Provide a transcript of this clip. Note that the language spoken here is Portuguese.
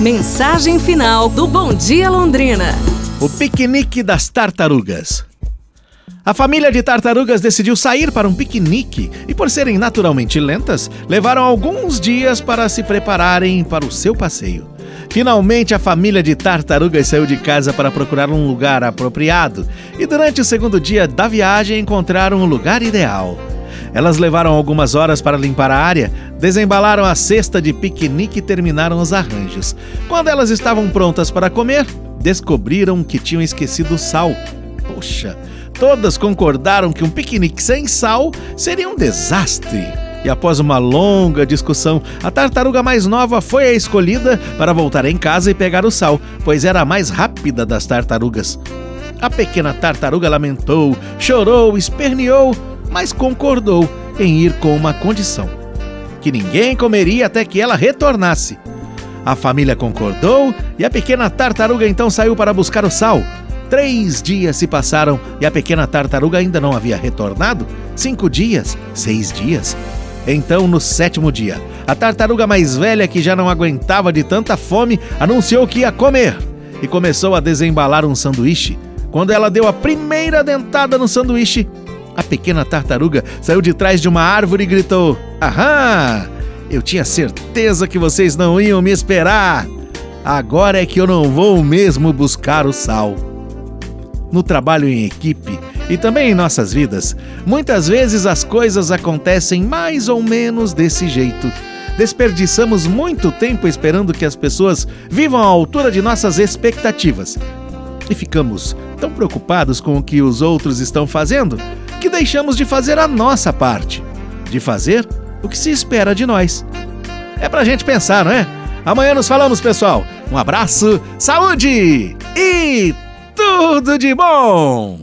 Mensagem final do Bom Dia Londrina. O piquenique das tartarugas. A família de tartarugas decidiu sair para um piquenique e, por serem naturalmente lentas, levaram alguns dias para se prepararem para o seu passeio. Finalmente, a família de tartarugas saiu de casa para procurar um lugar apropriado e, durante o segundo dia da viagem, encontraram o lugar ideal. Elas levaram algumas horas para limpar a área, desembalaram a cesta de piquenique e terminaram os arranjos. Quando elas estavam prontas para comer, descobriram que tinham esquecido sal. Poxa, todas concordaram que um piquenique sem sal seria um desastre. E após uma longa discussão, a tartaruga mais nova foi a escolhida para voltar em casa e pegar o sal, pois era a mais rápida das tartarugas. A pequena tartaruga lamentou, chorou, esperneou, mas concordou em ir com uma condição: que ninguém comeria até que ela retornasse. A família concordou e a pequena tartaruga então saiu para buscar o sal. Três dias se passaram e a pequena tartaruga ainda não havia retornado. Cinco dias, seis dias. Então, no sétimo dia, a tartaruga mais velha, que já não aguentava de tanta fome, anunciou que ia comer e começou a desembalar um sanduíche. Quando ela deu a primeira dentada no sanduíche, a pequena tartaruga saiu de trás de uma árvore e gritou: Aham! Eu tinha certeza que vocês não iam me esperar! Agora é que eu não vou mesmo buscar o sal. No trabalho em equipe e também em nossas vidas, muitas vezes as coisas acontecem mais ou menos desse jeito. Desperdiçamos muito tempo esperando que as pessoas vivam à altura de nossas expectativas. E ficamos tão preocupados com o que os outros estão fazendo que deixamos de fazer a nossa parte, de fazer o que se espera de nós. É pra gente pensar, não é? Amanhã nos falamos, pessoal. Um abraço, saúde e tudo de bom!